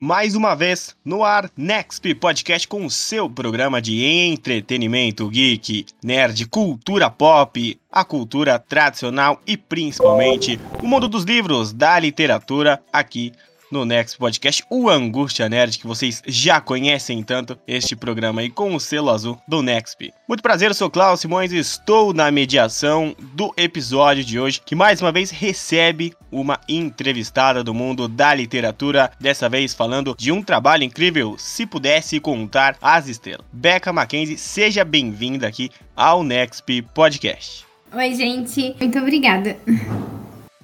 Mais uma vez no ar, Nexp Podcast com o seu programa de entretenimento geek, nerd, cultura pop, a cultura tradicional e principalmente o mundo dos livros, da literatura aqui no Next Podcast, o Angústia Nerd, que vocês já conhecem tanto, este programa aí com o selo azul do Nexp. Muito prazer, eu sou Klaus Simões e estou na mediação do episódio de hoje, que mais uma vez recebe uma entrevistada do mundo da literatura, dessa vez falando de um trabalho incrível, se pudesse contar as estrelas. Becca Mackenzie, seja bem-vinda aqui ao Nexp Podcast. Oi, gente, muito obrigada.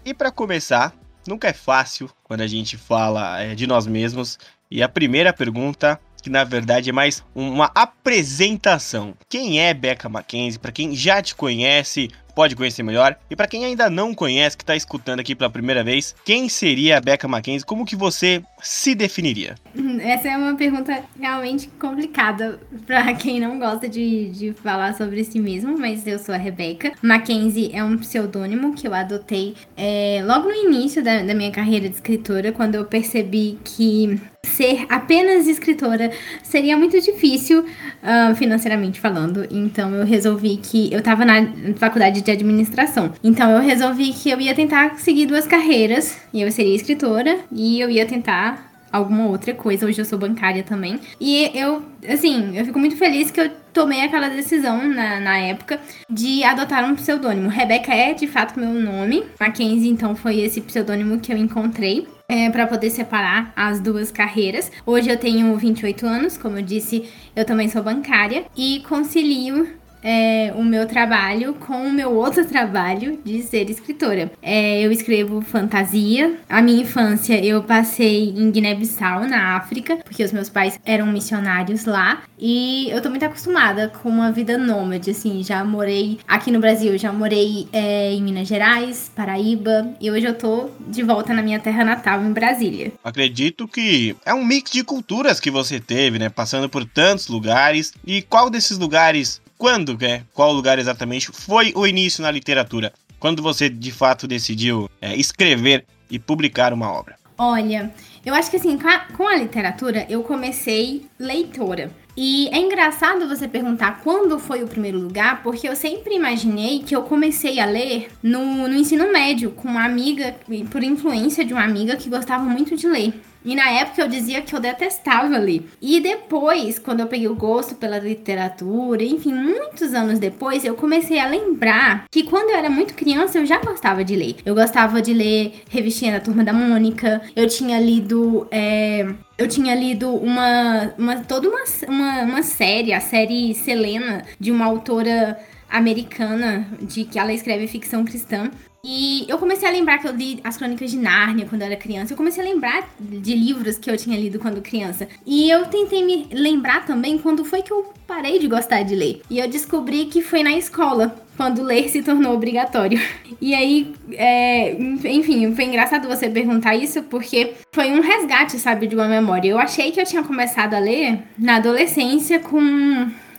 E para começar, nunca é fácil quando a gente fala é, de nós mesmos. E a primeira pergunta, que na verdade é mais uma apresentação. Quem é Becca Mackenzie? Para quem já te conhece, pode conhecer melhor. E para quem ainda não conhece, que está escutando aqui pela primeira vez, quem seria a Becca Mackenzie? Como que você se definiria? Essa é uma pergunta realmente complicada para quem não gosta de, de falar sobre si mesmo, mas eu sou a Rebeca. Mackenzie é um pseudônimo que eu adotei é, logo no início da, da minha carreira de escritora, quando eu percebi que ser apenas escritora seria muito difícil uh, financeiramente falando. Então eu resolvi que eu tava na faculdade de administração. Então eu resolvi que eu ia tentar seguir duas carreiras. E eu seria escritora e eu ia tentar alguma outra coisa. Hoje eu sou bancária também. E eu, assim, eu fico muito feliz que eu tomei aquela decisão na, na época de adotar um pseudônimo. Rebeca é de fato meu nome. Mackenzie, então, foi esse pseudônimo que eu encontrei. É, para poder separar as duas carreiras. Hoje eu tenho 28 anos, como eu disse, eu também sou bancária e concilio é, o meu trabalho com o meu outro trabalho de ser escritora. É, eu escrevo fantasia. A minha infância eu passei em Guiné-Bissau, na África, porque os meus pais eram missionários lá. E eu tô muito acostumada com uma vida nômade, assim. Já morei aqui no Brasil, já morei é, em Minas Gerais, Paraíba. E hoje eu tô de volta na minha terra natal, em Brasília. Acredito que é um mix de culturas que você teve, né? Passando por tantos lugares. E qual desses lugares quando, né? Qual lugar exatamente foi o início na literatura? Quando você de fato decidiu é, escrever e publicar uma obra? Olha, eu acho que assim, com a, com a literatura eu comecei leitora. E é engraçado você perguntar quando foi o primeiro lugar, porque eu sempre imaginei que eu comecei a ler no, no ensino médio, com uma amiga, por influência de uma amiga que gostava muito de ler. E na época eu dizia que eu detestava ler. E depois, quando eu peguei o gosto pela literatura, enfim, muitos anos depois, eu comecei a lembrar que quando eu era muito criança eu já gostava de ler. Eu gostava de ler revistinha da Turma da Mônica, eu tinha lido. É, eu tinha lido uma, uma toda uma, uma, uma série, a série Selena, de uma autora americana de que ela escreve ficção cristã. E eu comecei a lembrar que eu li as crônicas de Nárnia quando eu era criança. Eu comecei a lembrar de livros que eu tinha lido quando criança. E eu tentei me lembrar também quando foi que eu parei de gostar de ler. E eu descobri que foi na escola, quando ler se tornou obrigatório. E aí, é, enfim, foi engraçado você perguntar isso, porque foi um resgate, sabe, de uma memória. Eu achei que eu tinha começado a ler na adolescência com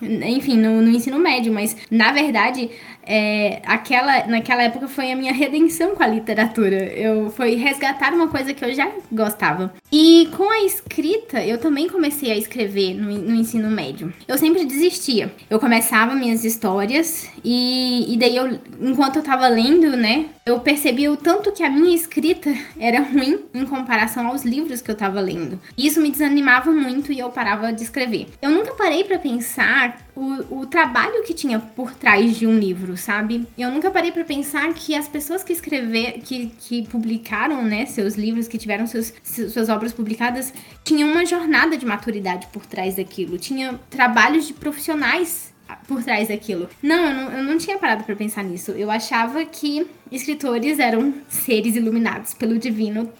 enfim, no, no, ensino médio, mas na verdade, é, aquela, naquela época foi a minha redenção com a literatura. Eu foi resgatar uma coisa que eu já gostava. E com a escrita, eu também comecei a escrever no, no ensino médio. Eu sempre desistia. Eu começava minhas histórias e, e daí eu, enquanto eu tava lendo, né, eu percebi o tanto que a minha escrita era ruim em comparação aos livros que eu tava lendo. Isso me desanimava muito e eu parava de escrever. Eu nunca parei para pensar o, o trabalho que tinha por trás de um livro, sabe? Eu nunca parei para pensar que as pessoas que escrever, que, que publicaram, né, seus livros, que tiveram seus, suas obras publicadas, tinham uma jornada de maturidade por trás daquilo, tinha trabalhos de profissionais por trás daquilo. Não, eu não, eu não tinha parado para pensar nisso. Eu achava que escritores eram seres iluminados pelo divino.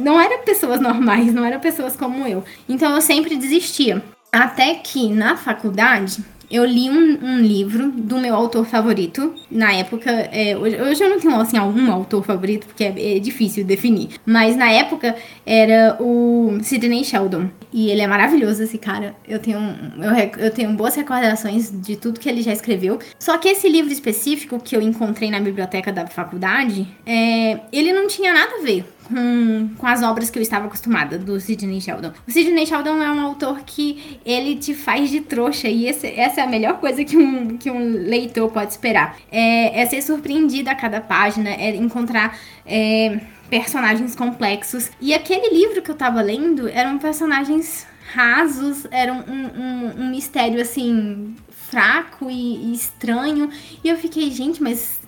Não eram pessoas normais, não eram pessoas como eu. Então eu sempre desistia. Até que na faculdade eu li um, um, livro do meu autor favorito. Na época, é, hoje, hoje, eu não tenho assim, algum autor favorito, porque é, é, difícil definir. Mas na época era o Sidney Sheldon. E ele é maravilhoso, esse cara. Eu tenho, eu, eu tenho boas recordações de tudo que ele já escreveu. Só que esse livro específico que eu encontrei na biblioteca da faculdade, é, ele não tinha nada a ver com, com as obras que eu estava acostumada do Sidney Sheldon. O Sidney Sheldon é um autor que ele te faz de trouxa e esse, essa é a melhor coisa que um, que um leitor pode esperar. É, é ser surpreendido a cada página, é encontrar. É, personagens complexos. E aquele livro que eu tava lendo eram personagens rasos, era um, um, um mistério assim fraco e, e, estranho. E eu fiquei, gente, mas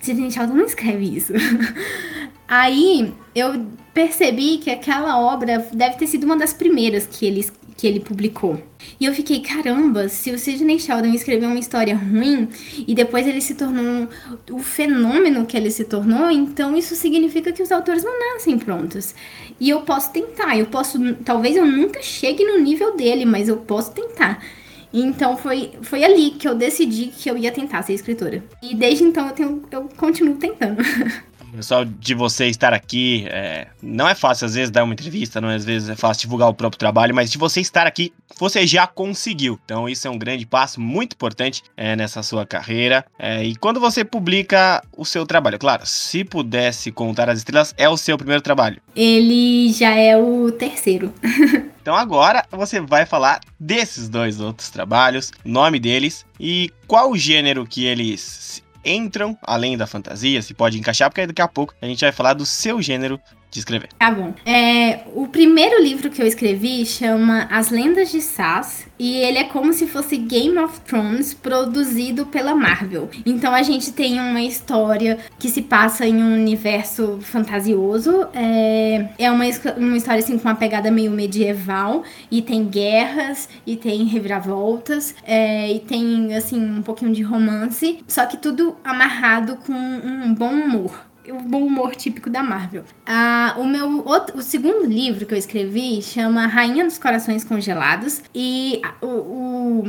Sidney Sheldon não escreve isso. Aí eu percebi que aquela obra deve ter sido uma das primeiras que ele, que ele publicou. E eu fiquei, caramba, se o Sidney Sheldon escreveu uma história ruim e depois ele se tornou o fenômeno que ele se tornou, então isso significa que os autores não nascem prontos. E eu posso tentar, eu posso, talvez eu nunca chegue no nível dele, mas eu posso tentar. Então foi, foi ali que eu decidi que eu ia tentar ser escritora. E desde então eu, tenho, eu continuo tentando. Pessoal, de você estar aqui, é, não é fácil às vezes dar uma entrevista, não é, às vezes é fácil divulgar o próprio trabalho, mas de você estar aqui, você já conseguiu. Então isso é um grande passo, muito importante é, nessa sua carreira. É, e quando você publica o seu trabalho, claro, se pudesse contar as estrelas, é o seu primeiro trabalho. Ele já é o terceiro. Então agora você vai falar desses dois outros trabalhos, nome deles e qual o gênero que eles entram além da fantasia, se pode encaixar, porque daqui a pouco a gente vai falar do seu gênero de escrever. Tá bom. É, o primeiro livro que eu escrevi chama As Lendas de Sass e ele é como se fosse Game of Thrones produzido pela Marvel. Então a gente tem uma história que se passa em um universo fantasioso. É, é uma, uma história assim com uma pegada meio medieval e tem guerras e tem reviravoltas é, e tem assim um pouquinho de romance, só que tudo amarrado com um bom humor o bom humor típico da Marvel. Ah, o meu outro, o segundo livro que eu escrevi chama Rainha dos Corações Congelados e o, o,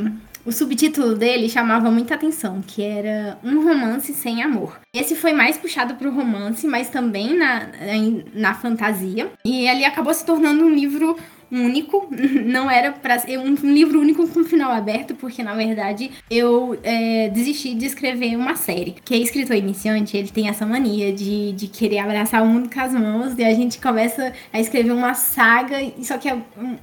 o subtítulo dele chamava muita atenção, que era Um Romance Sem Amor. Esse foi mais puxado para o romance, mas também na, na fantasia. E ele acabou se tornando um livro único, não era para ser um livro único com final aberto, porque na verdade eu é, desisti de escrever uma série. Que é escritor iniciante, ele tem essa mania de, de querer abraçar o mundo com as mãos, e a gente começa a escrever uma saga, só que é,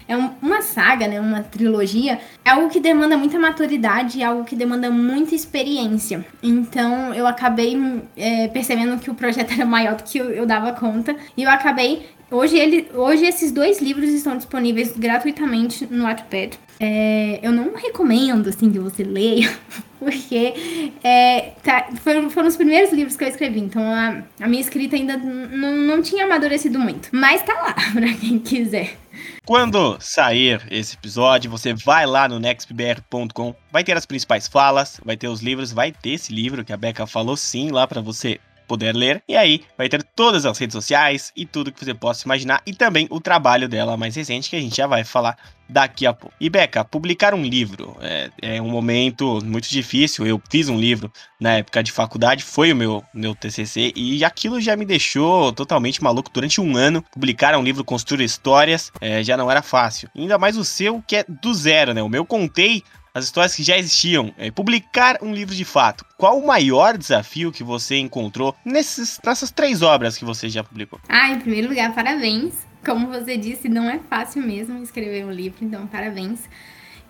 é uma saga, né, uma trilogia, é algo que demanda muita maturidade, é algo que demanda muita experiência. Então eu acabei é, percebendo que o projeto era maior do que eu, eu dava conta, e eu acabei Hoje, ele, hoje esses dois livros estão disponíveis gratuitamente no Wattpad. É, eu não recomendo assim que você leia, porque é, tá, foram, foram os primeiros livros que eu escrevi, então a, a minha escrita ainda não tinha amadurecido muito. Mas tá lá, pra quem quiser. Quando sair esse episódio, você vai lá no nextbr.com, vai ter as principais falas, vai ter os livros, vai ter esse livro que a Becca falou sim lá para você poder ler. E aí vai ter todas as redes sociais e tudo que você possa imaginar. E também o trabalho dela mais recente, que a gente já vai falar daqui a pouco. E Beca, publicar um livro é, é, um momento muito difícil. Eu fiz um livro na época de faculdade, foi o meu, meu TCC, e aquilo já me deixou totalmente maluco. Durante um ano, publicar um livro, construir histórias, é, já não era fácil. Ainda mais o seu, que é do zero, né? O meu contei as histórias que já existiam, é, publicar um livro de fato. Qual o maior desafio que você encontrou nesses, nessas três obras que você já publicou? Ah, em primeiro lugar, parabéns. Como você disse, não é fácil mesmo escrever um livro, então parabéns.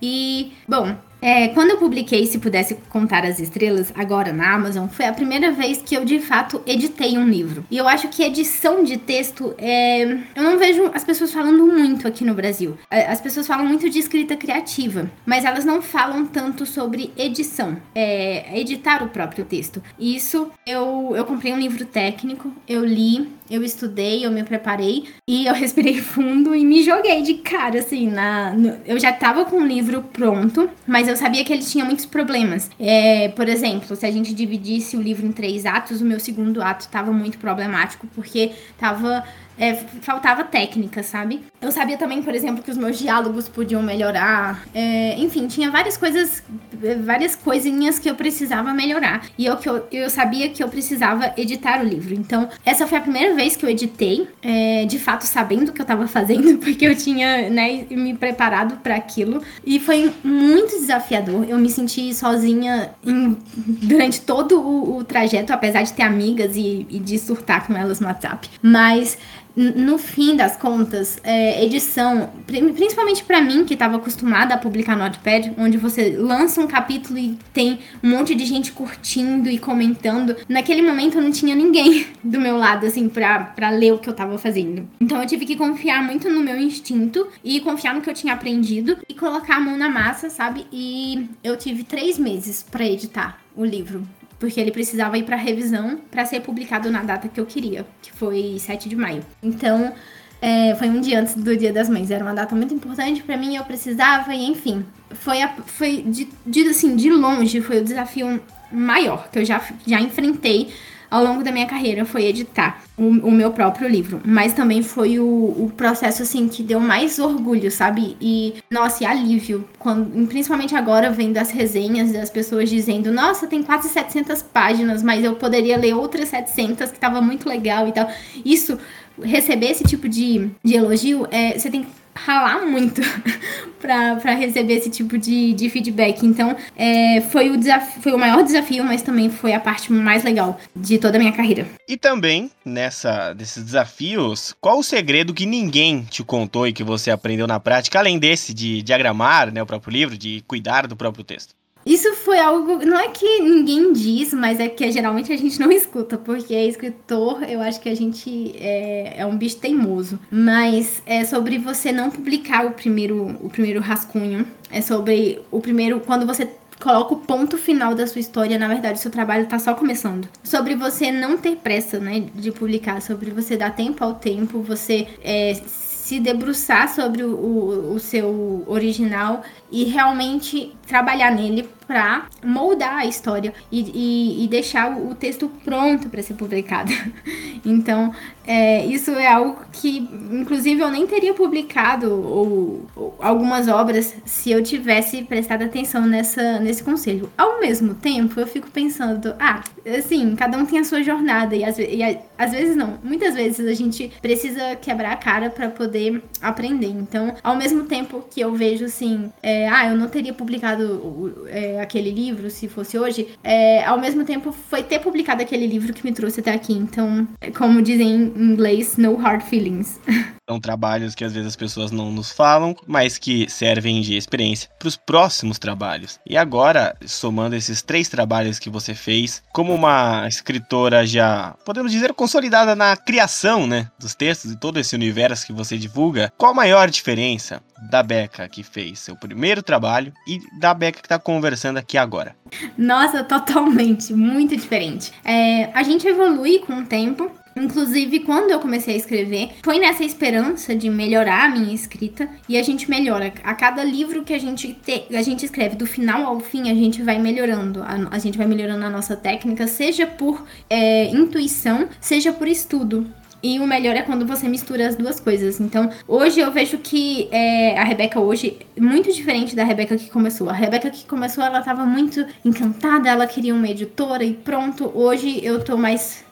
E, bom, é, quando eu publiquei Se Pudesse Contar as Estrelas, agora na Amazon, foi a primeira vez que eu de fato editei um livro. E eu acho que edição de texto é. Eu não vejo as pessoas falando muito aqui no Brasil. As pessoas falam muito de escrita criativa, mas elas não falam tanto sobre edição, é, editar o próprio texto. Isso eu, eu comprei um livro técnico, eu li, eu estudei, eu me preparei e eu respirei fundo e me joguei de cara, assim, na. No, eu já tava com o livro pronto, mas eu sabia que ele tinha muitos problemas. É, por exemplo, se a gente dividisse o livro em três atos, o meu segundo ato estava muito problemático, porque estava é, faltava técnica, sabe? Eu sabia também, por exemplo, que os meus diálogos podiam melhorar. É, enfim, tinha várias coisas, várias coisinhas que eu precisava melhorar. E eu, que eu, eu sabia que eu precisava editar o livro. Então, essa foi a primeira vez que eu editei, é, de fato sabendo o que eu tava fazendo, porque eu tinha, né, me preparado para aquilo. E foi muito desafiador. Eu me senti sozinha em, durante todo o, o, trajeto, apesar de ter amigas e, e de surtar com elas no WhatsApp. Mas no fim das contas, é, edição, principalmente para mim que estava acostumada a publicar no Notepad, onde você lança um capítulo e tem um monte de gente curtindo e comentando, naquele momento eu não tinha ninguém do meu lado, assim, pra, pra ler o que eu tava fazendo. Então eu tive que confiar muito no meu instinto e confiar no que eu tinha aprendido e colocar a mão na massa, sabe? E eu tive três meses para editar o livro porque ele precisava ir para revisão para ser publicado na data que eu queria, que foi 7 de maio. Então, é, foi um dia antes do Dia das Mães. Era uma data muito importante para mim, eu precisava, e enfim. Foi, a, foi de, de, assim, de longe, foi o desafio maior que eu já, já enfrentei ao longo da minha carreira foi editar o, o meu próprio livro. Mas também foi o, o, processo, assim, que deu mais orgulho, sabe? E, nossa, e alívio. Quando, principalmente agora, vendo as resenhas das pessoas dizendo: Nossa, tem quase 700 páginas, mas eu poderia ler outras 700 que tava muito legal e tal. Isso receber esse tipo de, de elogio, é, você tem que ralar muito para receber esse tipo de, de feedback. Então, é, foi, o desafio, foi o maior desafio, mas também foi a parte mais legal de toda a minha carreira. E também, nessa desses desafios, qual o segredo que ninguém te contou e que você aprendeu na prática, além desse de diagramar né, o próprio livro, de cuidar do próprio texto? Isso foi algo. Não é que ninguém diz, mas é que geralmente a gente não escuta, porque é escritor, eu acho que a gente é, é um bicho teimoso. Mas é sobre você não publicar o primeiro, o primeiro rascunho. É sobre o primeiro. Quando você coloca o ponto final da sua história, na verdade, o seu trabalho está só começando. Sobre você não ter pressa, né, de publicar, sobre você dar tempo ao tempo, você é, se debruçar sobre o, o, o seu original e realmente trabalhar nele para moldar a história e, e, e, deixar o texto pronto para ser publicado. então, é, isso é algo que, inclusive, eu nem teria publicado ou, ou, algumas obras se eu tivesse prestado atenção nessa, nesse conselho. Ao mesmo tempo, eu fico pensando, ah, assim, cada um tem a sua jornada e às, e às vezes não, muitas vezes a gente precisa quebrar a cara para poder aprender. Então, ao mesmo tempo que eu vejo assim, é, ah, eu não teria publicado é, aquele livro se fosse hoje, é, ao mesmo tempo foi ter publicado aquele livro que me trouxe até aqui. Então, como dizem em inglês, no hard feelings. São trabalhos que às vezes as pessoas não nos falam, mas que servem de experiência para os próximos trabalhos. E agora, somando esses três trabalhos que você fez, como uma escritora já, podemos dizer, consolidada na criação né, dos textos e todo esse universo que você divulga, qual a maior diferença da Beca que fez seu primeiro trabalho e da Beca que está conversando aqui agora? Nossa, totalmente, muito diferente. É, a gente evolui com o tempo, Inclusive, quando eu comecei a escrever, foi nessa esperança de melhorar a minha escrita e a gente melhora. A cada livro que a gente, te, a gente escreve, do final ao fim, a gente vai melhorando. A, a gente vai melhorando a nossa técnica, seja por é, intuição, seja por estudo. E o melhor é quando você mistura as duas coisas. Então, hoje eu vejo que é, a Rebeca hoje muito diferente da Rebeca que começou. A Rebeca que começou, ela tava muito encantada, ela queria uma editora e pronto. Hoje eu tô mais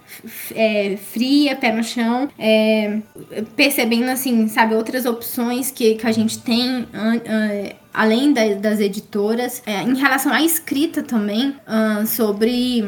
é, fria, pé no chão, é, percebendo, assim, sabe, outras opções que, que a gente tem. Uh, além da, das editoras, é, em relação à escrita também, uh, sobre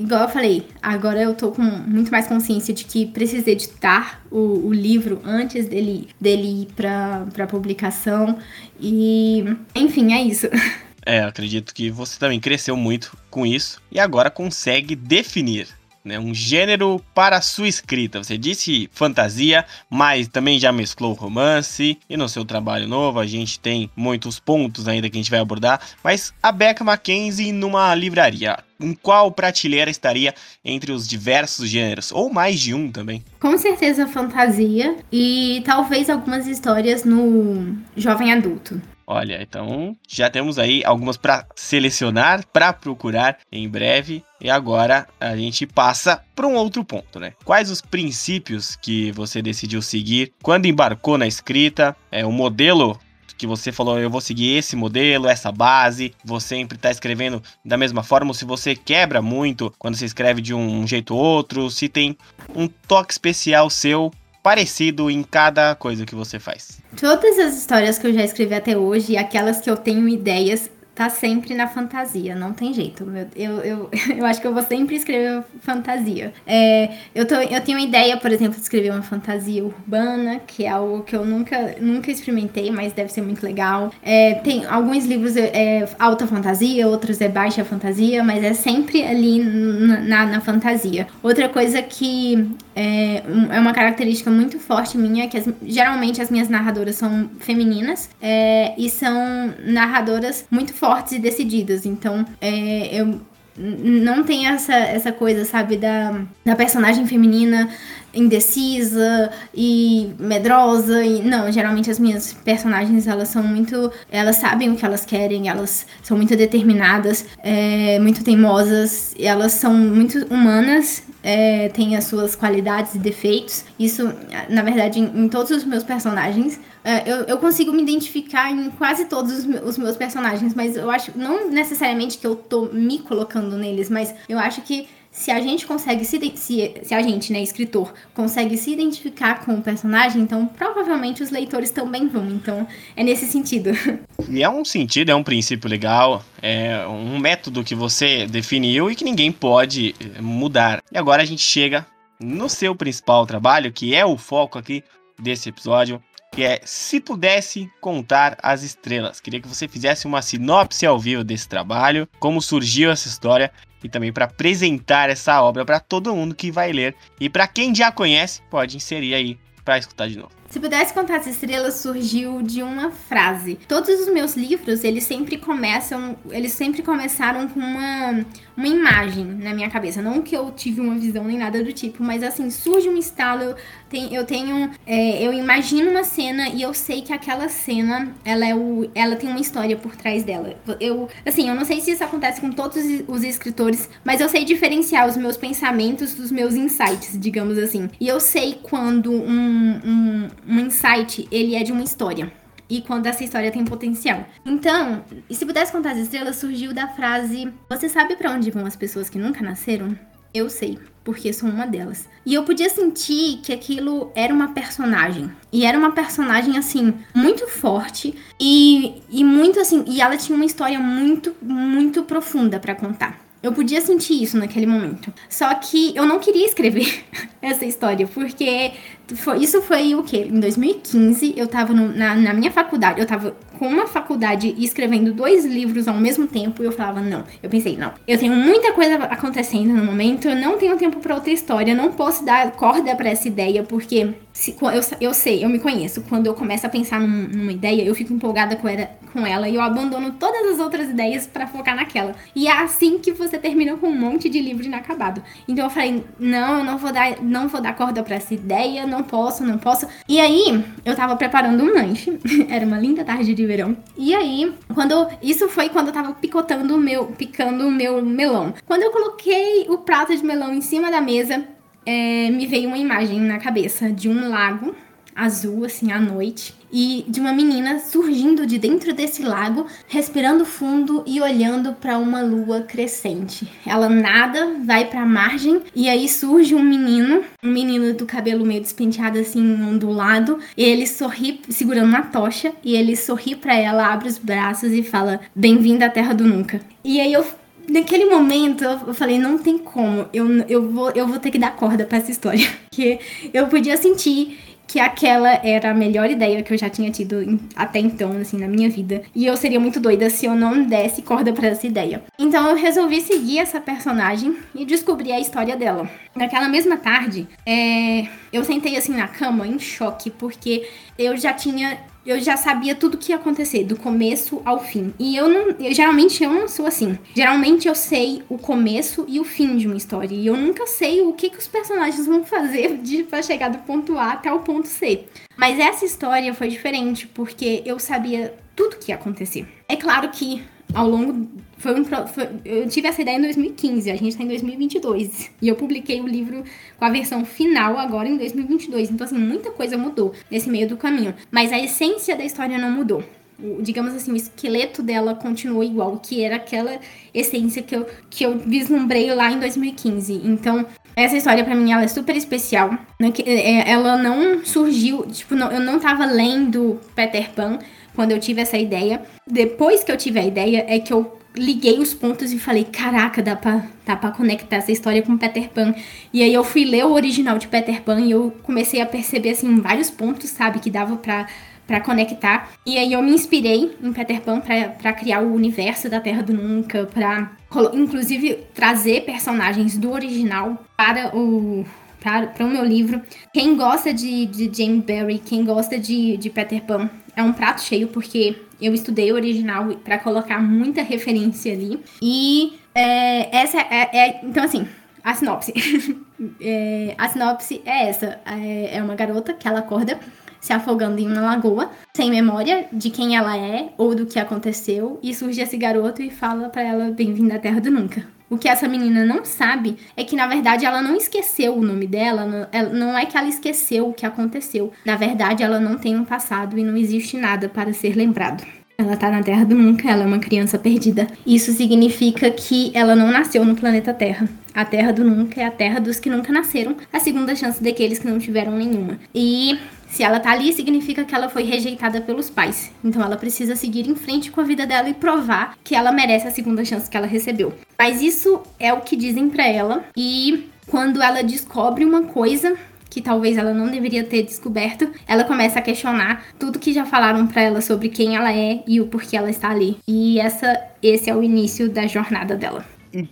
igual eu falei, agora eu tô com muito mais consciência de que preciso editar o, o livro antes dele, dele ir pra, pra publicação. E, enfim, é isso. É, acredito que você também cresceu muito com isso e agora consegue definir né, um gênero para sua escrita. Você disse fantasia, mas também já mesclou romance. E no seu trabalho novo a gente tem muitos pontos ainda que a gente vai abordar. Mas a Becca Mackenzie numa livraria. Em qual prateleira estaria entre os diversos gêneros? Ou mais de um também? Com certeza fantasia e talvez algumas histórias no jovem adulto. Olha, então já temos aí algumas para selecionar, para procurar em breve. E agora a gente passa para um outro ponto, né? Quais os princípios que você decidiu seguir quando embarcou na escrita? É o modelo que você falou, eu vou seguir esse modelo, essa base, vou sempre estar tá escrevendo da mesma forma, ou se você quebra muito quando você escreve de um jeito ou outro, se tem um toque especial seu parecido em cada coisa que você faz. Todas as histórias que eu já escrevi até hoje, aquelas que eu tenho ideias, tá sempre na fantasia, não tem jeito. Eu, eu, eu acho que eu vou sempre escrever fantasia. É, eu, tô, eu tenho uma ideia, por exemplo, de escrever uma fantasia urbana, que é algo que eu nunca, nunca experimentei, mas deve ser muito legal. É, tem alguns livros é, alta fantasia, outros é baixa fantasia, mas é sempre ali na, na fantasia. Outra coisa que é, é uma característica muito forte minha, que as, geralmente as minhas narradoras são femininas é, e são narradoras muito fortes e decididas. Então, é, eu não tem essa, essa coisa, sabe, da, da personagem feminina indecisa e medrosa e não, geralmente as minhas personagens elas são muito, elas sabem o que elas querem, elas são muito determinadas, é, muito teimosas, elas são muito humanas, é, têm as suas qualidades e defeitos. Isso, na verdade, em, em todos os meus personagens é, eu, eu consigo me identificar em quase todos os, os meus personagens, mas eu acho não necessariamente que eu tô me colocando neles, mas eu acho que se a gente consegue se, se, se a gente, né, escritor, consegue se identificar com o personagem, então provavelmente os leitores também vão. Então é nesse sentido. E é um sentido, é um princípio legal, é um método que você definiu e que ninguém pode eh, mudar. E agora a gente chega no seu principal trabalho, que é o foco aqui desse episódio, que é Se Pudesse Contar as Estrelas. Queria que você fizesse uma sinopse ao vivo desse trabalho, como surgiu essa história e também para apresentar essa obra para todo mundo que vai ler. E para quem já conhece, pode inserir aí para escutar de novo. Se pudesse contar as estrelas surgiu de uma frase. Todos os meus livros, eles sempre começam, eles sempre começaram com uma uma imagem na minha cabeça. Não que eu tive uma visão nem nada do tipo, mas assim, surge um estalo, eu tenho, eu, tenho é, eu imagino uma cena e eu sei que aquela cena, ela, é o, ela tem uma história por trás dela. Eu, assim, eu não sei se isso acontece com todos os escritores, mas eu sei diferenciar os meus pensamentos dos meus insights, digamos assim. E eu sei quando um, um, um insight, ele é de uma história e quando essa história tem potencial. Então, se pudesse contar as estrelas, surgiu da frase: Você sabe para onde vão as pessoas que nunca nasceram? Eu sei, porque sou uma delas. E eu podia sentir que aquilo era uma personagem. E era uma personagem, assim, muito forte e, e muito assim. E ela tinha uma história muito, muito profunda para contar. Eu podia sentir isso naquele momento. Só que eu não queria escrever essa história, porque foi, isso foi o quê? Em 2015, eu tava no, na, na minha faculdade, eu tava com uma faculdade escrevendo dois livros ao mesmo tempo, e eu falava, não. Eu pensei, não, eu tenho muita coisa acontecendo no momento, eu não tenho tempo para outra história, não posso dar corda para essa ideia, porque se, eu, eu sei, eu me conheço. Quando eu começo a pensar num, numa ideia, eu fico empolgada com ela, com ela e eu abandono todas as outras ideias para focar naquela. E é assim que você termina com um monte de livro inacabado. Então eu falei, não, eu não vou dar, não vou dar corda para essa ideia, não posso, não posso. E aí, eu tava preparando um lanche. Era uma linda tarde de verão. E aí, quando isso foi quando eu tava picotando o meu, picando o meu melão. Quando eu coloquei o prato de melão em cima da mesa, é, me veio uma imagem na cabeça de um lago azul, assim, à noite, e de uma menina surgindo de dentro desse lago, respirando fundo e olhando para uma lua crescente. Ela nada, vai para a margem e aí surge um menino, um menino do cabelo meio despenteado assim, ondulado, e ele sorri segurando uma tocha e ele sorri para ela, abre os braços e fala: "Bem-vinda à Terra do Nunca". E aí eu naquele momento eu falei, não tem como, eu, eu, vou, eu vou ter que dar corda para essa história. Porque eu podia sentir que aquela era a melhor ideia que eu já tinha tido até então, assim, na minha vida. E eu seria muito doida se eu não desse corda para essa ideia. Então eu resolvi seguir essa personagem e descobrir a história dela. Naquela mesma tarde, é, eu sentei assim na cama em choque, porque eu já tinha eu já sabia tudo o que ia acontecer, do começo ao fim. E eu não. Eu, geralmente eu não sou assim. Geralmente eu sei o começo e o fim de uma história. E eu nunca sei o que, que os personagens vão fazer de, pra chegar do ponto A até o ponto C. Mas essa história foi diferente, porque eu sabia tudo que ia acontecer. É claro que ao longo. Foi um, foi, eu tive essa ideia em 2015, a gente está em 2022. E eu publiquei o livro com a versão final agora em 2022. Então, assim, muita coisa mudou nesse meio do caminho. Mas a essência da história não mudou. O, digamos assim, o esqueleto dela continuou igual, que era aquela essência que eu, que eu vislumbrei lá em 2015. Então, essa história para mim ela é super especial. Né, é, ela não surgiu, tipo, eu não tava lendo Peter Pan quando eu tive essa ideia. Depois que eu tive a ideia, é que eu liguei os pontos e falei, caraca, dá pra, dá pra conectar essa história com Peter Pan. E aí eu fui ler o original de Peter Pan e eu comecei a perceber, assim, vários pontos, sabe, que dava pra, pra conectar. E aí eu me inspirei em Peter Pan pra, pra criar o universo da Terra do Nunca, pra, inclusive, trazer personagens do original para o para o meu livro. Quem gosta de, de Jane Barry, quem gosta de, de Peter Pan, é um prato cheio, porque eu estudei o original para colocar muita referência ali. E é, essa é, é, Então, assim, a sinopse. é, a sinopse é essa: é, é uma garota que ela acorda se afogando em uma lagoa, sem memória de quem ela é ou do que aconteceu, e surge esse garoto e fala para ela bem-vinda à Terra do Nunca. O que essa menina não sabe é que, na verdade, ela não esqueceu o nome dela, não é que ela esqueceu o que aconteceu. Na verdade, ela não tem um passado e não existe nada para ser lembrado. Ela tá na Terra do Nunca, ela é uma criança perdida. Isso significa que ela não nasceu no planeta Terra. A Terra do Nunca é a terra dos que nunca nasceram, a segunda chance daqueles que não tiveram nenhuma. E se ela tá ali, significa que ela foi rejeitada pelos pais. Então ela precisa seguir em frente com a vida dela e provar que ela merece a segunda chance que ela recebeu. Mas isso é o que dizem para ela. E quando ela descobre uma coisa que talvez ela não deveria ter descoberto, ela começa a questionar tudo que já falaram para ela sobre quem ela é e o porquê ela está ali. E essa esse é o início da jornada dela.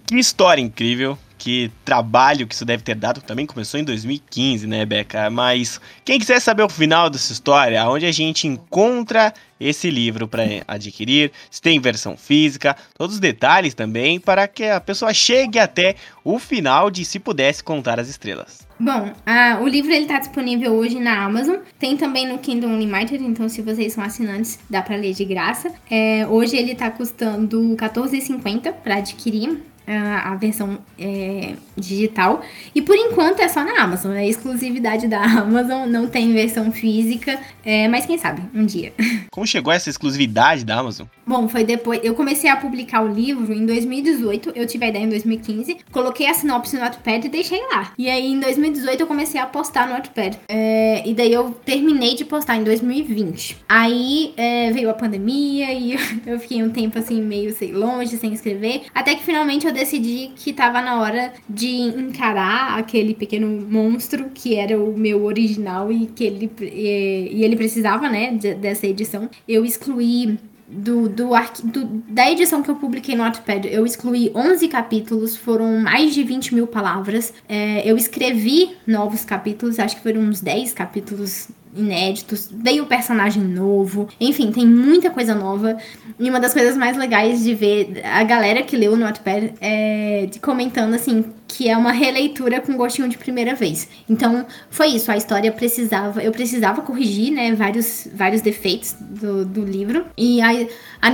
Que história incrível que trabalho que isso deve ter dado também começou em 2015, né, Beca? Mas quem quiser saber o final dessa história, onde a gente encontra esse livro para adquirir, se tem versão física, todos os detalhes também para que a pessoa chegue até o final de Se Pudesse Contar as Estrelas. Bom, o livro ele está disponível hoje na Amazon, tem também no Kindle Unlimited, então se vocês são assinantes dá para ler de graça. É, hoje ele está custando R$14,50 para adquirir a, versão é, digital. E por enquanto é só na Amazon, é exclusividade da Amazon, não tem versão física, é, mas quem sabe, um dia. Como chegou essa exclusividade da Amazon? Bom, foi depois. Eu comecei a publicar o livro em 2018, eu tive a ideia em 2015, coloquei a sinopse no Notepad e deixei lá. E aí em 2018 eu comecei a postar no Notepad. É, e daí eu terminei de postar em 2020. Aí é, veio a pandemia e eu fiquei um tempo assim, meio sei, longe, sem escrever. Até que finalmente eu decidi que tava na hora de encarar aquele pequeno monstro que era o meu original e que ele, e, e ele precisava, né, dessa edição. Eu excluí do, do, do, da edição que eu publiquei no Notepad, eu excluí 11 capítulos, foram mais de 20 mil palavras. É, eu escrevi novos capítulos, acho que foram uns 10 capítulos inéditos, veio personagem novo, enfim, tem muita coisa nova. E uma das coisas mais legais de ver a galera que leu o Notepad é, comentando assim que é uma releitura com gostinho de primeira vez. Então, foi isso, a história precisava, eu precisava corrigir, né, vários, vários defeitos do, do livro. E a, a,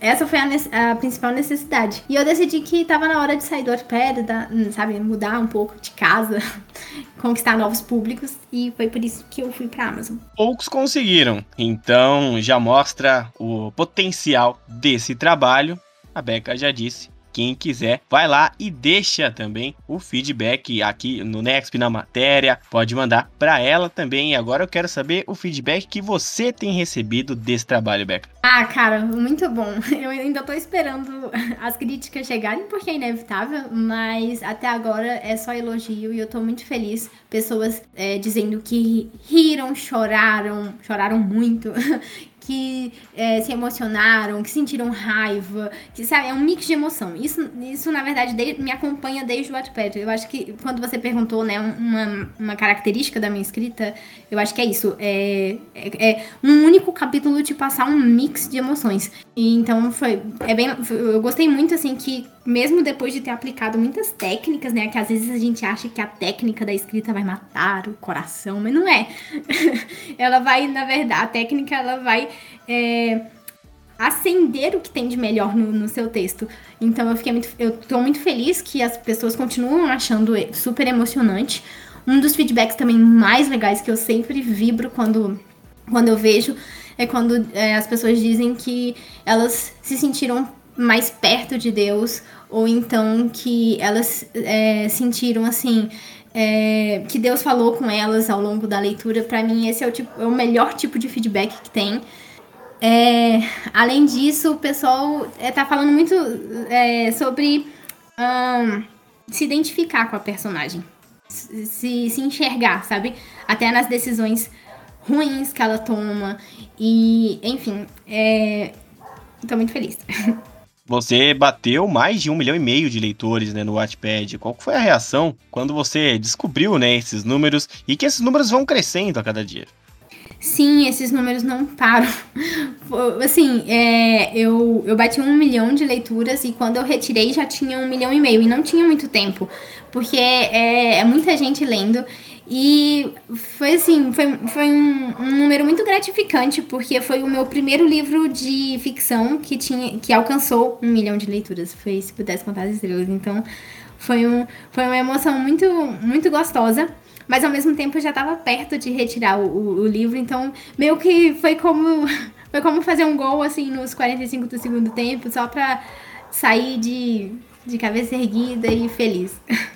essa foi a, a, principal necessidade. E eu decidi que estava na hora de sair do Notepad, da, sabe, mudar um pouco de casa, conquistar novos públicos. E foi por isso que eu fui pra Amazon. Poucos conseguiram, então já mostra o potencial desse trabalho. A Becca já disse quem quiser, vai lá e deixa também o feedback aqui no Nexp na matéria. Pode mandar para ela também. E agora eu quero saber o feedback que você tem recebido desse trabalho, Beca. Ah, cara, muito bom. Eu ainda tô esperando as críticas chegarem, porque é inevitável, mas até agora é só elogio e eu tô muito feliz. Pessoas é, dizendo que riram, choraram, choraram muito, que é, se emocionaram, que sentiram raiva, que sabe, é um mix de emoção. Isso, isso na verdade, de, me acompanha desde o Wattpad. Eu acho que quando você perguntou, né, uma, uma característica da minha escrita, eu acho que é isso. É, é, é um único capítulo de passar um mix de emoções. E, então foi, é bem, eu gostei muito assim que mesmo depois de ter aplicado muitas técnicas, né, que às vezes a gente acha que a técnica da escrita vai matar o coração, mas não é. ela vai, na verdade, a técnica ela vai é, acender o que tem de melhor no, no, seu texto. Então eu fiquei muito, eu tô muito feliz que as pessoas continuam achando super emocionante. Um dos feedbacks também mais legais que eu sempre vibro quando, quando eu vejo é quando é, as pessoas dizem que elas se sentiram mais perto de Deus ou então que elas é, sentiram assim é, que Deus falou com elas ao longo da leitura. Para mim esse é o, tipo, é o melhor tipo de feedback que tem. É, além disso, o pessoal está é, falando muito é, sobre um, se identificar com a personagem, se, se enxergar, sabe? Até nas decisões ruins que ela toma. E, enfim, é, tô muito feliz. Você bateu mais de um milhão e meio de leitores né, no Wattpad. Qual foi a reação quando você descobriu né, esses números e que esses números vão crescendo a cada dia? Sim, esses números não param. Assim, é, eu, eu bati um milhão de leituras e quando eu retirei já tinha um milhão e meio. E não tinha muito tempo, porque é, é muita gente lendo. E foi assim, foi, foi um, um, número muito gratificante, porque foi o meu primeiro livro de ficção que, tinha, que alcançou um milhão de leituras. Foi Se Pudesse Contar as Estrelas. Então, foi, um, foi uma emoção muito, muito gostosa. Mas ao mesmo tempo eu já estava perto de retirar o, o, o, livro, então meio que foi como foi como fazer um gol assim nos 45 do segundo tempo, só para sair de, de cabeça erguida e feliz.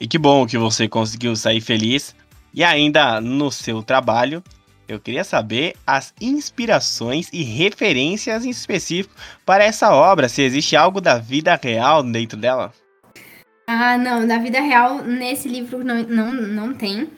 E que bom que você conseguiu sair feliz. E ainda no seu trabalho, eu queria saber as inspirações e referências em específico para essa obra, se existe algo da vida real dentro dela. Ah, não, da vida real, nesse livro não, não, não tem.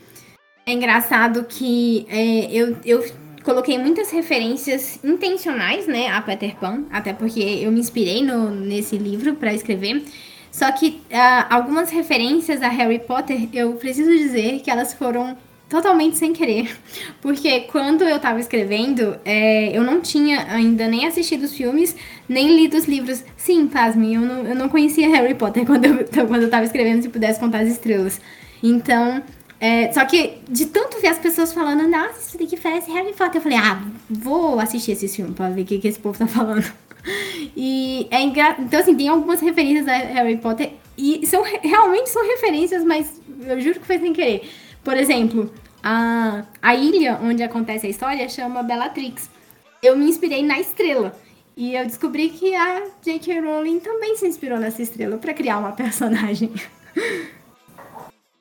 É engraçado que é, eu, eu coloquei muitas referências intencionais, né, a Peter Pan, até porque eu me inspirei no, nesse livro para escrever. Só que uh, algumas referências a Harry Potter, eu preciso dizer que elas foram totalmente sem querer. Porque quando eu tava escrevendo, é, eu não tinha ainda nem assistido os filmes, nem lido os livros. Sim, pasme, eu não, eu não conhecia Harry Potter quando eu, quando eu tava escrevendo Se Pudesse Contar as Estrelas. Então, é, só que de tanto ver as pessoas falando, nossa, isso daqui parece Harry Potter, eu falei, ah, vou assistir esse filme pra ver o que, que esse povo tá falando. E é engra... Então, assim, tem algumas referências a Harry Potter. E são realmente são referências, mas eu juro que foi sem querer. Por exemplo, a, a ilha onde acontece a história chama Bellatrix. Eu me inspirei na estrela. E eu descobri que a J.K. Rowling também se inspirou nessa estrela para criar uma personagem.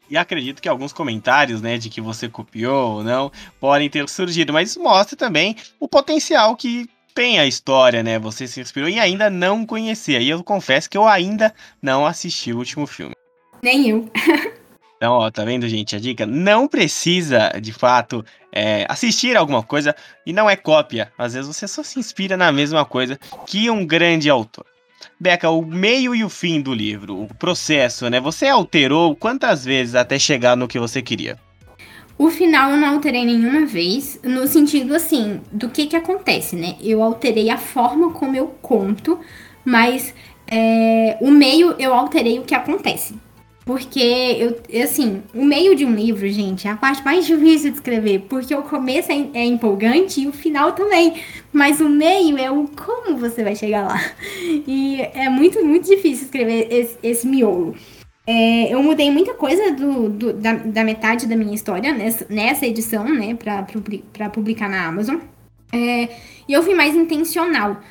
E acredito que alguns comentários, né, de que você copiou ou não, podem ter surgido, mas mostra também o potencial que tem a história, né? Você se inspirou e ainda não conhecia. E eu confesso que eu ainda não assisti o último filme. Nem eu. Então, ó, tá vendo, gente? A dica não precisa, de fato, é, assistir alguma coisa e não é cópia. Às vezes você só se inspira na mesma coisa que um grande autor. Beca, o meio e o fim do livro, o processo, né? Você alterou quantas vezes até chegar no que você queria? O final eu não alterei nenhuma vez, no sentido assim, do que que acontece, né? Eu alterei a forma como eu conto, mas é, o meio eu alterei o que acontece. Porque, eu, assim, o meio de um livro, gente, é a parte mais difícil de escrever. Porque o começo é, é empolgante e o final também. Mas o meio é o como você vai chegar lá. E é muito, muito difícil escrever esse, esse miolo. É, eu mudei muita coisa do, do da, da, metade da minha história nessa, nessa edição, né, pra publicar na Amazon. É, e eu fui mais intencional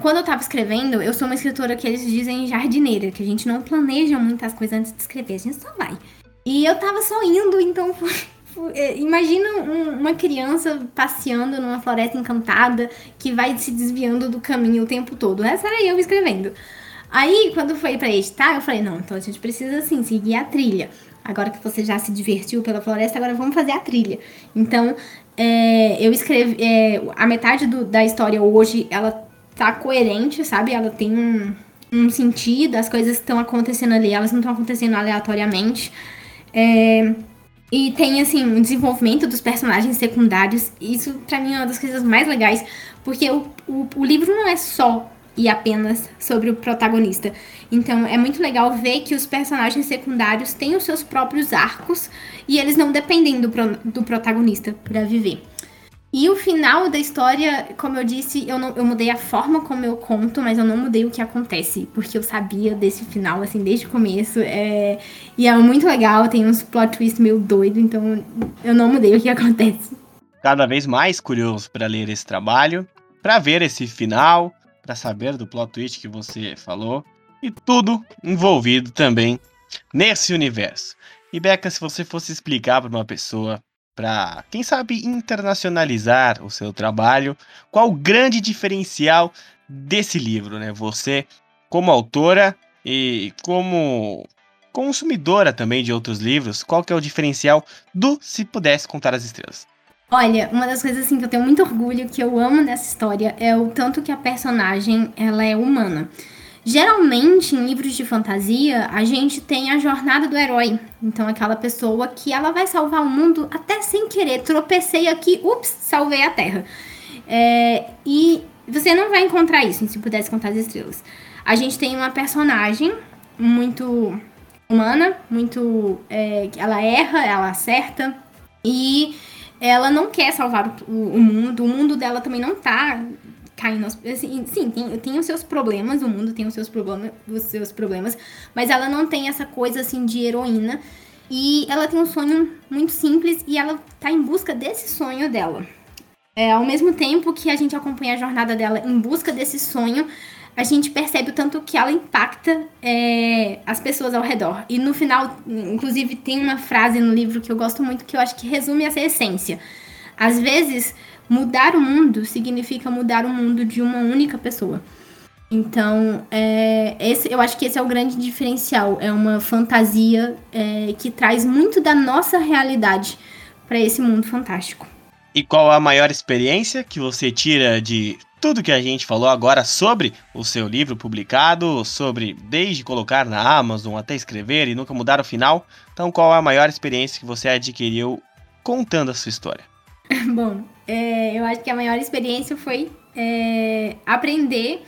quando eu tava escrevendo, eu sou uma escritora que eles dizem jardineira, que a gente não planeja muitas coisas antes de escrever, a gente só vai. E eu tava só indo, então é, imagina um, uma criança passeando numa floresta encantada que vai se desviando do caminho o tempo todo. Essa era eu escrevendo. Aí, quando foi para editar, eu falei, não, então a gente precisa assim seguir a trilha. Agora que você já se divertiu pela floresta, agora vamos fazer a trilha. Então, é, eu escrevi. É, a metade do, da história hoje, ela tá coerente, sabe? Ela tem um, um sentido, as coisas estão acontecendo ali, elas não estão acontecendo aleatoriamente. É, e tem, assim, um desenvolvimento dos personagens secundários. Isso, pra mim, é uma das coisas mais legais, porque o, o, o livro não é só e apenas sobre o protagonista. Então é muito legal ver que os personagens secundários têm os seus próprios arcos e eles não dependem do, pro, do protagonista para viver. E o final da história, como eu disse, eu, não, eu mudei a forma como eu conto, mas eu não mudei o que acontece, porque eu sabia desse final, assim, desde o começo. É... E é muito legal, tem uns plot twists meio doido, então eu não mudei o que acontece. Cada vez mais curioso para ler esse trabalho, para ver esse final, para saber do plot twist que você falou e tudo envolvido também nesse universo. E Beca, se você fosse explicar para uma pessoa para, quem sabe, internacionalizar o seu trabalho. Qual o grande diferencial desse livro, né? Você, como autora e como consumidora também de outros livros, qual que é o diferencial do Se Pudesse Contar as Estrelas? Olha, uma das coisas assim que eu tenho muito orgulho, que eu amo nessa história, é o tanto que a personagem ela é humana. Geralmente, em livros de fantasia, a gente tem a jornada do herói. Então, aquela pessoa que ela vai salvar o mundo até sem querer. Tropecei aqui, ups, salvei a Terra. É, e você não vai encontrar isso se pudesse contar as estrelas. A gente tem uma personagem muito humana, muito. É, ela erra, ela acerta. E ela não quer salvar o, o mundo. O mundo dela também não tá caindo assim, sim, tem, tem os seus problemas, o mundo tem os seus problemas, os seus problemas, mas ela não tem essa coisa assim de heroína e ela tem um sonho muito simples e ela tá em busca desse sonho dela. É, ao mesmo tempo que a gente acompanha a jornada dela em busca desse sonho, a gente percebe o tanto que ela impacta é, as pessoas ao redor. E no final, inclusive, tem uma frase no livro que eu gosto muito que eu acho que resume essa essência. Às vezes, mudar o mundo significa mudar o mundo de uma única pessoa. Então, é, esse, eu acho que esse é o grande diferencial. É uma fantasia é, que traz muito da nossa realidade para esse mundo fantástico. E qual a maior experiência que você tira de tudo que a gente falou agora sobre o seu livro publicado, sobre desde colocar na Amazon até escrever e nunca mudar o final? Então, qual a maior experiência que você adquiriu contando a sua história? Bom, é, eu acho que a maior experiência foi é, aprender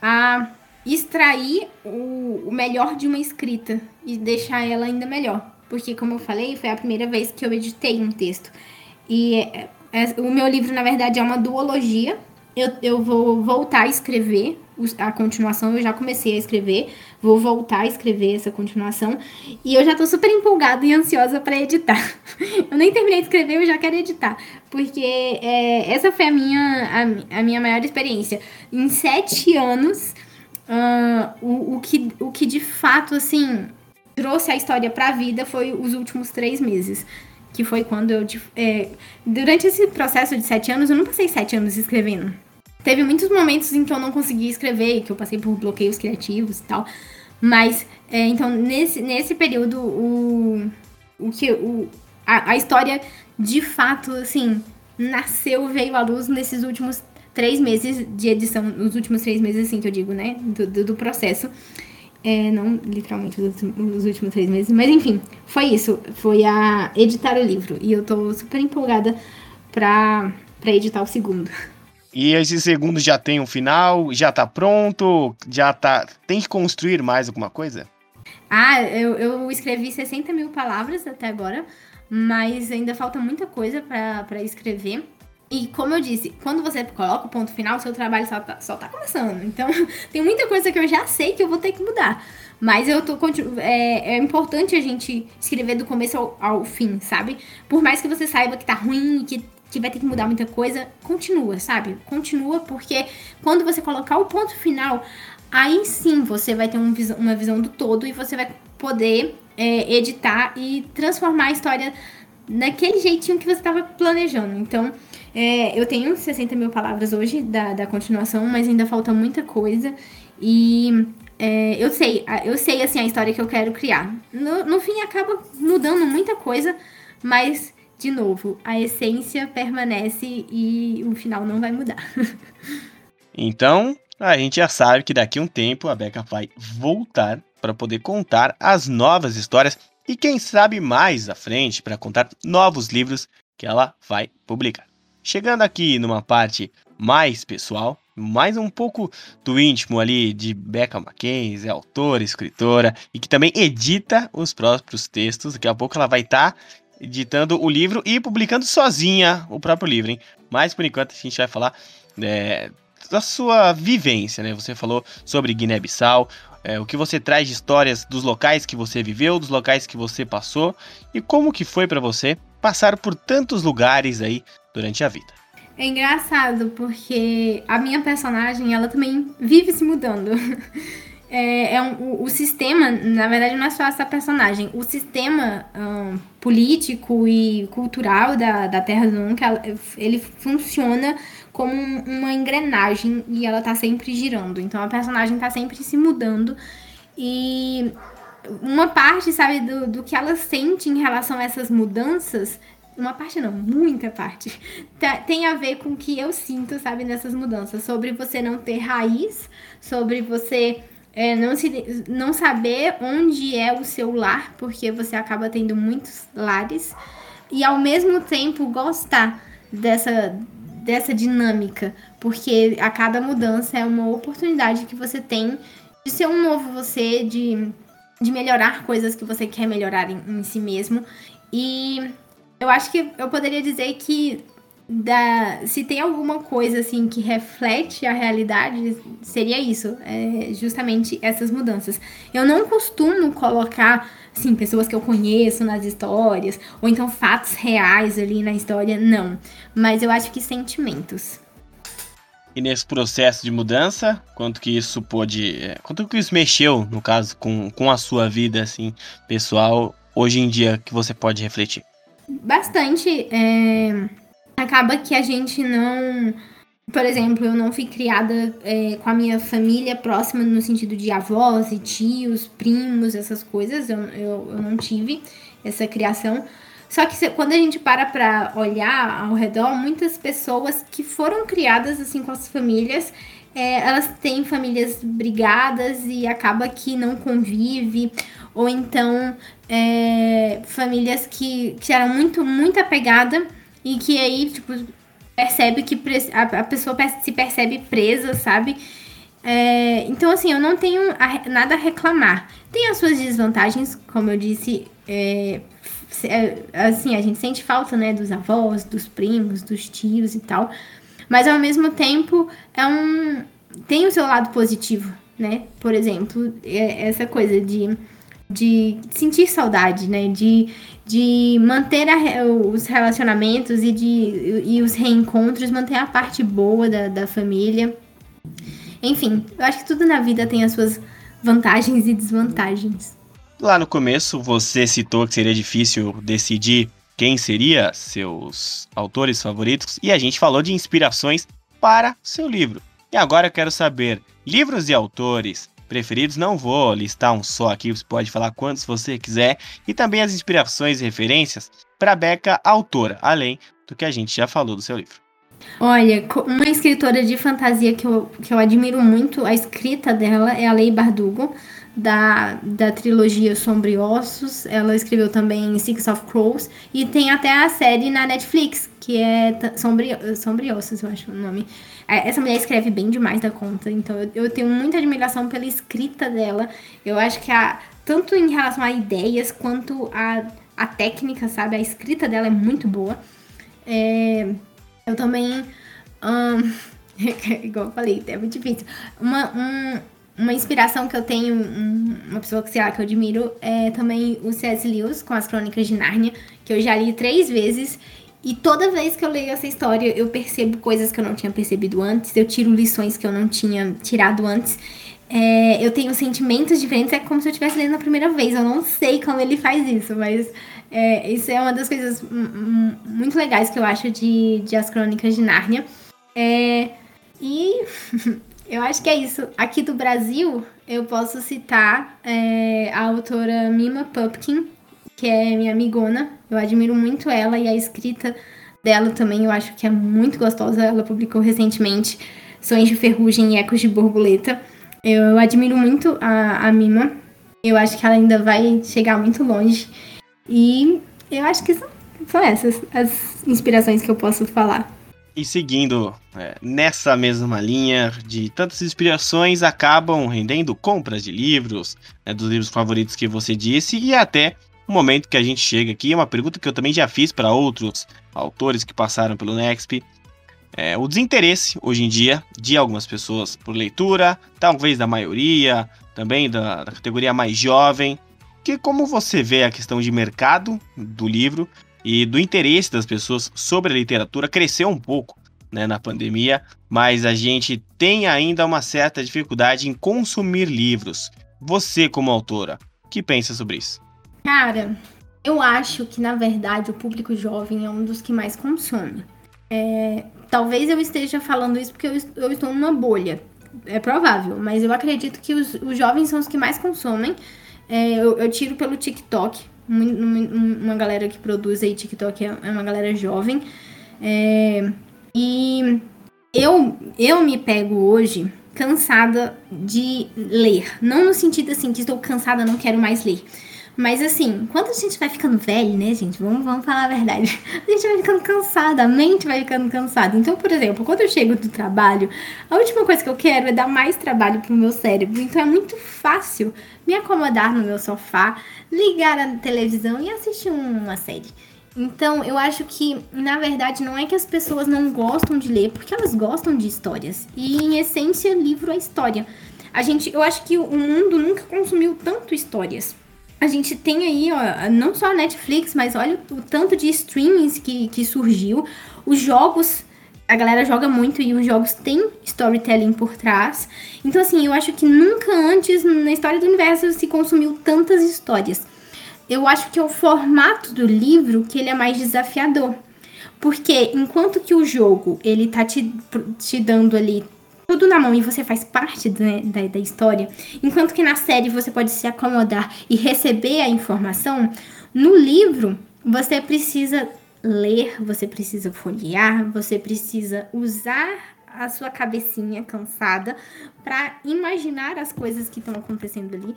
a extrair o, o, melhor de uma escrita e deixar ela ainda melhor. Porque, como eu falei, foi a primeira vez que eu editei um texto. E é, é o meu livro, na verdade, é uma duologia. Eu, eu vou voltar a escrever a continuação, eu já comecei a escrever, vou voltar a escrever essa continuação e eu já tô super empolgada e ansiosa para editar. eu nem terminei de escrever, eu já quero editar, porque é, essa foi a minha, a, a, minha maior experiência. Em sete anos, uh, o, o, que, o que de fato, assim, trouxe a história pra vida foi os últimos três meses que foi quando eu. É, durante esse processo de sete anos, eu não passei sete anos escrevendo. Teve muitos momentos em que eu não conseguia escrever, que eu passei por bloqueios criativos e tal. Mas, é, então, nesse, nesse período, o, o que o, a, a história de fato, assim, nasceu, veio à luz nesses últimos três meses de edição, nos últimos três meses, assim, que eu digo, né, do, do, do processo. É, não literalmente os, os últimos três meses, mas enfim, foi isso. Foi a editar o livro. E eu tô super empolgada pra, pra editar o segundo. E esse segundo já tem um final, já tá pronto, já tá. Tem que construir mais alguma coisa? Ah, eu, eu escrevi 60 mil palavras até agora, mas ainda falta muita coisa para escrever. E como eu disse, quando você coloca o ponto final, seu trabalho só tá, só tá começando. Então, tem muita coisa que eu já sei que eu vou ter que mudar. Mas eu tô. É, é importante a gente escrever do começo ao, ao fim, sabe? Por mais que você saiba que tá ruim, que que vai ter que mudar muita coisa, continua, sabe? Continua, porque quando você colocar o ponto final, aí sim você vai ter um visão, uma visão do todo e você vai poder é, editar e transformar a história naquele jeitinho que você estava planejando. Então, é, eu tenho 60 mil palavras hoje da, da continuação, mas ainda falta muita coisa. E é, eu sei, eu sei assim a história que eu quero criar. No, no fim acaba mudando muita coisa, mas de novo, a essência permanece e o final não vai mudar. então, a gente já sabe que daqui a um tempo a Becca vai voltar para poder contar as novas histórias e quem sabe mais à frente para contar novos livros que ela vai publicar. Chegando aqui numa parte mais pessoal, mais um pouco do íntimo ali de Becca Mackenzie, autora, escritora e que também edita os próprios textos. Daqui a pouco ela vai estar tá editando o livro e publicando sozinha o próprio livro, hein? Mas por enquanto a gente vai falar é, da sua vivência, né? Você falou sobre Guiné-Bissau, é, o que você traz de histórias dos locais que você viveu, dos locais que você passou e como que foi para você passar por tantos lugares aí durante a vida. É engraçado porque a minha personagem ela também vive se mudando. É, é um, o, sistema, na verdade, não é só essa personagem. O sistema um, político e cultural da, da Terra do Nunca, ele funciona como uma engrenagem e ela tá sempre girando. Então a personagem tá sempre se mudando. E uma parte, sabe, do, do que ela sente em relação a essas mudanças. Uma parte não, muita parte. Tá, tem a ver com o que eu sinto, sabe, nessas mudanças. Sobre você não ter raiz, sobre você é, não, se, não saber onde é o seu lar, porque você acaba tendo muitos lares. E ao mesmo tempo gostar dessa dessa dinâmica, porque a cada mudança é uma oportunidade que você tem de ser um novo você, de, de melhorar coisas que você quer melhorar em, em si mesmo. E eu acho que eu poderia dizer que da, se tem alguma coisa assim que reflete a realidade, seria isso, é justamente essas mudanças. Eu não costumo colocar assim, pessoas que eu conheço nas histórias, ou então fatos reais ali na história, não. Mas eu acho que sentimentos. E nesse processo de mudança, quanto que isso pôde. É, quanto que isso mexeu, no caso, com, com a sua vida, assim, pessoal, hoje em dia, que você pode refletir? Bastante. É acaba que a gente não. Por exemplo, eu não fui criada é, com a minha família próxima no sentido de avós e tios, primos, essas coisas. Eu, eu, eu não tive essa criação. Só que quando a gente para pra olhar ao redor, muitas pessoas que foram criadas assim com as famílias, é, elas têm famílias brigadas e acaba que não convive. Ou então, é, famílias que, que eram muito, muito apegadas e que aí, tipo, percebe que a, pessoa se percebe presa, sabe? É, então, assim, eu não tenho nada a reclamar. Tem as suas desvantagens, como eu disse, é, é, assim, a gente sente falta, né, dos avós, dos primos, dos tios e tal. Mas ao mesmo tempo, é um. Tem o seu lado positivo, né? Por exemplo, é essa coisa de, de sentir saudade, né? De, de manter a, os relacionamentos e, de, e os reencontros, manter a parte boa da, da família. Enfim, eu acho que tudo na vida tem as suas vantagens e desvantagens. Lá no começo, você citou que seria difícil decidir quem seria seus autores favoritos e a gente falou de inspirações para seu livro. E agora eu quero saber livros e autores preferidos. Não vou listar um só aqui, você pode falar quantos você quiser. E também as inspirações e referências para Beca, autora, além do que a gente já falou do seu livro. Olha, uma escritora de fantasia que eu, que eu admiro muito, a escrita dela é a Lei Bardugo, da, da trilogia Sombriossos. Ela escreveu também Six of Crows. E tem até a série na Netflix, que é Sombri, Sombriossos, eu acho o nome. É, essa mulher escreve bem demais da conta, então eu, eu tenho muita admiração pela escrita dela. Eu acho que a, tanto em relação a ideias quanto a, a técnica, sabe? A escrita dela é muito boa. É, eu também. Um, igual eu falei, é muito difícil. Uma, um, uma inspiração que eu tenho, uma pessoa que, sei lá, que eu admiro, é também o C.S. Lewis com as Crônicas de Nárnia, que eu já li três vezes e toda vez que eu leio essa história, eu percebo coisas que eu não tinha percebido antes, eu tiro lições que eu não tinha tirado antes. É, eu tenho sentimentos diferentes, é como se eu estivesse lendo a primeira vez. Eu não sei como ele faz isso, mas é, isso é uma das coisas muito legais que eu acho de, de As Crônicas de Nárnia. É, e eu acho que é isso. Aqui do Brasil, eu posso citar é, a autora Mima Pupkin, que é minha amigona. Eu admiro muito ela e a escrita dela também eu acho que é muito gostosa. Ela publicou recentemente Sonhos de Ferrugem e Ecos de Borboleta. Eu admiro muito a, a Mima. Eu acho que ela ainda vai chegar muito longe. E eu acho que são, são essas as inspirações que eu posso falar. E seguindo é, nessa mesma linha de tantas inspirações, acabam rendendo compras de livros, né, dos livros favoritos que você disse, e até o momento que a gente chega aqui é uma pergunta que eu também já fiz para outros autores que passaram pelo Nexp. É, o desinteresse hoje em dia de algumas pessoas por leitura, talvez da maioria, também da, da categoria mais jovem. Que como você vê a questão de mercado do livro e do interesse das pessoas sobre a literatura cresceu um pouco né, na pandemia, mas a gente tem ainda uma certa dificuldade em consumir livros. Você, como autora, o que pensa sobre isso? Cara, eu acho que na verdade o público jovem é um dos que mais consome. É, talvez eu esteja falando isso porque eu, eu, estou numa bolha. É provável, mas eu acredito que os, os jovens são os que mais consomem. É, eu, eu, tiro pelo TikTok. Uma, galera que produz aí TikTok é, é uma galera jovem. É, e eu, eu me pego hoje cansada de ler. Não no sentido assim que estou cansada, não quero mais ler. Mas assim, quando a gente vai ficando velho, né, gente? Vamos, vamos falar a verdade. A gente vai ficando cansada, a mente vai ficando cansada. Então, por exemplo, quando eu chego do trabalho, a última coisa que eu quero é dar mais trabalho pro meu cérebro. Então é muito fácil me acomodar no meu sofá, ligar a televisão e assistir uma série. Então, eu acho que, na verdade, não é que as pessoas não gostam de ler, porque elas gostam de histórias. E, em essência, livro é história. A gente, eu acho que o mundo nunca consumiu tanto histórias. A gente tem aí, ó, não só a Netflix, mas olha o tanto de streamings que, que surgiu. Os jogos, a galera joga muito e os jogos têm storytelling por trás. Então, assim, eu acho que nunca antes na história do universo se consumiu tantas histórias eu acho que é o formato do livro que ele é mais desafiador. Porque enquanto que o jogo, ele tá te, te dando ali tudo na mão e você faz parte da, da, da, história, enquanto que na série você pode se acomodar e receber a informação, no livro você precisa ler, você precisa folhear, você precisa usar a sua cabecinha cansada para imaginar as coisas que estão acontecendo ali.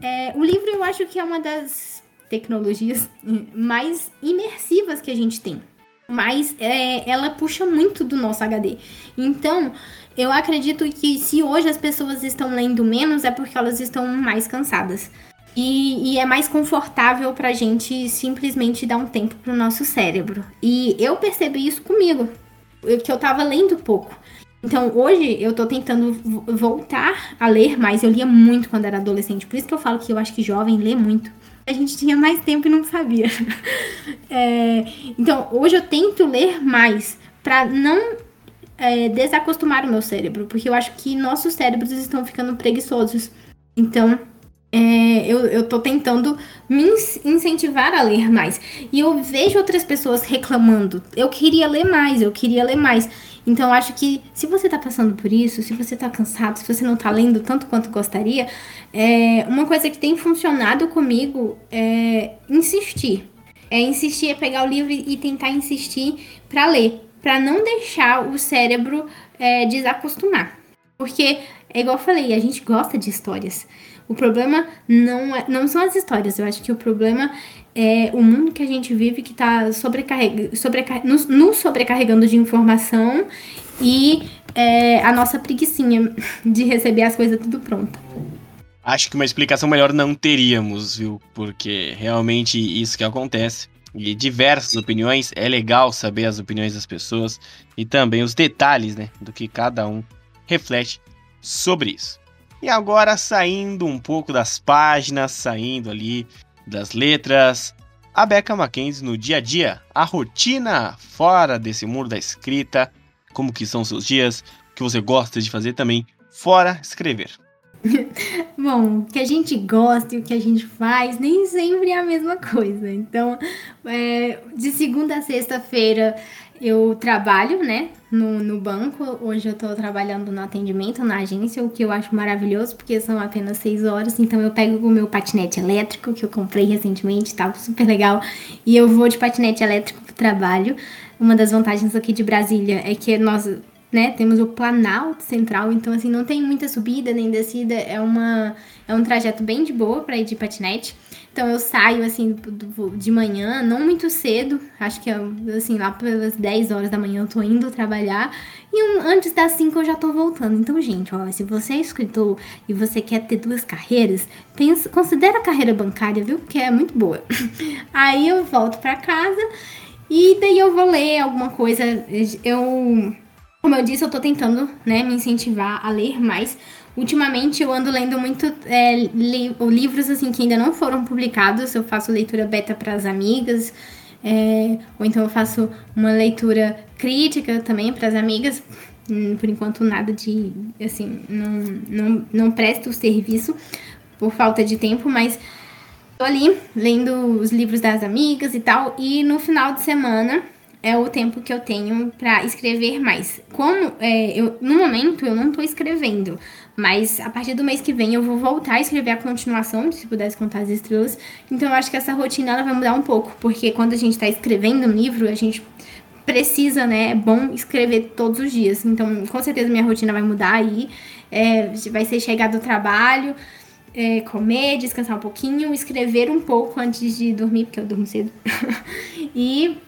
É, o livro eu acho que é uma das tecnologias mais imersivas que a gente tem. Mas é, ela puxa muito do nosso HD. Então, eu acredito que se hoje as pessoas estão lendo menos, é porque elas estão mais cansadas. E, e é mais confortável pra gente simplesmente dar um tempo pro nosso cérebro. E eu percebi isso comigo, que eu tava lendo pouco. Então, hoje eu tô tentando voltar a ler mais. Eu lia muito quando era adolescente. Por isso que eu falo que eu acho que jovem lê muito a gente tinha mais tempo e não sabia. É, então, hoje eu tento ler mais para não é, desacostumar o meu cérebro, porque eu acho que nossos cérebros estão ficando preguiçosos. Então, é, eu, eu tô tentando me incentivar a ler mais. E eu vejo outras pessoas reclamando. Eu queria ler mais, eu queria ler mais. Então, eu acho que se você tá passando por isso, se você tá cansado, se você não tá lendo tanto quanto gostaria, é, uma coisa que tem funcionado comigo é insistir. É insistir, é pegar o livro e tentar insistir para ler. Para não deixar o cérebro é, desacostumar. Porque, é igual eu falei, a gente gosta de histórias. O problema não, é, não são as histórias. Eu acho que o problema é o mundo que a gente vive que está sobrecarreg sobrecar nos, nos, sobrecarregando de informação e é, a nossa preguiçinha de receber as coisas tudo pronto. Acho que uma explicação melhor não teríamos, viu? Porque realmente isso que acontece. E diversas opiniões, é legal saber as opiniões das pessoas e também os detalhes, né, do que cada um reflete sobre isso. E agora saindo um pouco das páginas, saindo ali das letras, a Becca Mackenzie no dia a dia, a rotina fora desse mundo da escrita, como que são seus dias, o que você gosta de fazer também fora escrever. Bom, o que a gente gosta e o que a gente faz nem sempre é a mesma coisa. Então, é, de segunda a sexta-feira eu trabalho, né, no, no banco. Hoje eu tô trabalhando no atendimento na agência, o que eu acho maravilhoso, porque são apenas seis horas. Então eu pego o meu patinete elétrico, que eu comprei recentemente, tá super legal, e eu vou de patinete elétrico pro trabalho. Uma das vantagens aqui de Brasília é que nós né? Temos o Planalto Central, então assim, não tem muita subida nem descida, é uma é um trajeto bem de boa para ir de patinete. Então eu saio assim de manhã, não muito cedo, acho que assim lá pelas 10 horas da manhã eu tô indo trabalhar e antes das 5 eu já tô voltando. Então, gente, ó, se você é escritor e você quer ter duas carreiras, pensa, considera a carreira bancária, viu? Porque é muito boa. Aí eu volto para casa e daí eu vou ler alguma coisa. Eu, como eu disse, eu tô tentando, né, me incentivar a ler mais. Ultimamente eu ando lendo muito é, li livros assim que ainda não foram publicados. Eu faço leitura beta para as amigas, é, ou então eu faço uma leitura crítica também para as amigas. Hum, por enquanto nada de assim, não, não, não presto o serviço por falta de tempo, mas tô ali lendo os livros das amigas e tal. E no final de semana é o tempo que eu tenho para escrever mais. Como é, eu, no momento eu não tô escrevendo, mas a partir do mês que vem eu vou voltar a escrever a continuação, se pudesse contar as estrelas. Então eu acho que essa rotina ela vai mudar um pouco, porque quando a gente está escrevendo um livro, a gente precisa, né? É bom escrever todos os dias. Então, com certeza minha rotina vai mudar aí. É, vai ser chegar do trabalho, é, comer, descansar um pouquinho, escrever um pouco antes de dormir, porque eu durmo cedo. e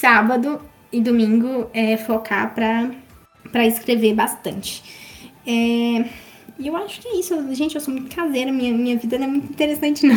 sábado e domingo é focar para escrever bastante. É, e eu acho que é isso. Gente, eu sou muito caseira, minha, minha vida não é muito interessante, não.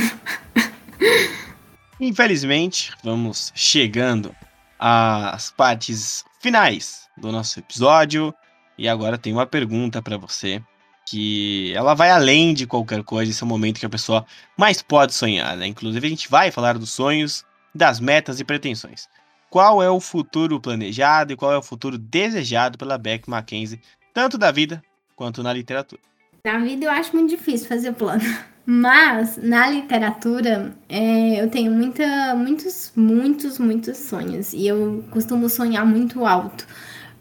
Infelizmente, vamos chegando às partes finais do nosso episódio. E agora tem uma pergunta para você que ela vai além de qualquer coisa, esse é o momento que a pessoa mais pode sonhar, né? Inclusive a gente vai falar dos sonhos, das metas e pretensões. Qual é o futuro planejado e qual é o futuro desejado pela Beck Mackenzie, tanto da vida quanto na literatura? Na vida eu acho muito difícil fazer plano. Mas na literatura é, eu tenho muita, muitos, muitos, muitos sonhos. E eu costumo sonhar muito alto.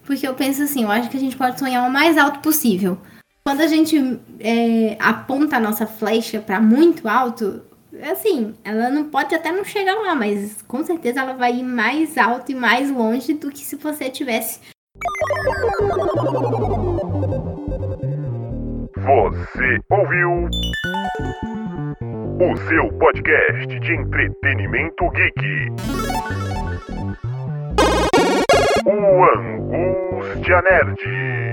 Porque eu penso assim, eu acho que a gente pode sonhar o mais alto possível. Quando a gente é, aponta a nossa flecha para muito alto, assim, ela não pode até não chegar lá, mas com certeza ela vai ir mais alto e mais longe do que se você tivesse. Você ouviu o seu podcast de entretenimento geek. O Angústia Nerd.